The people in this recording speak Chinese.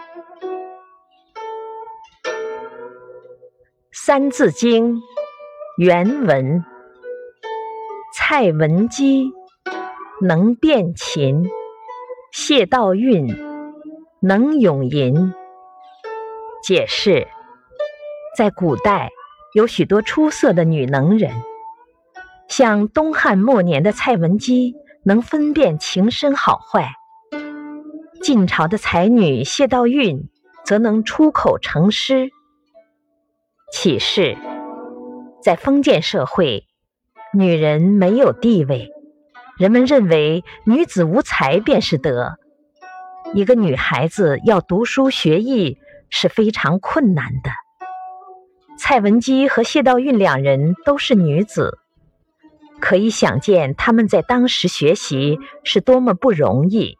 《三字经》原文：蔡文姬能辨琴，谢道韫能咏吟。解释：在古代，有许多出色的女能人，像东汉末年的蔡文姬，能分辨情深好坏；晋朝的才女谢道韫，则能出口成诗。启示：在封建社会，女人没有地位，人们认为女子无才便是德。一个女孩子要读书学艺是非常困难的。蔡文姬和谢道韫两人都是女子，可以想见她们在当时学习是多么不容易。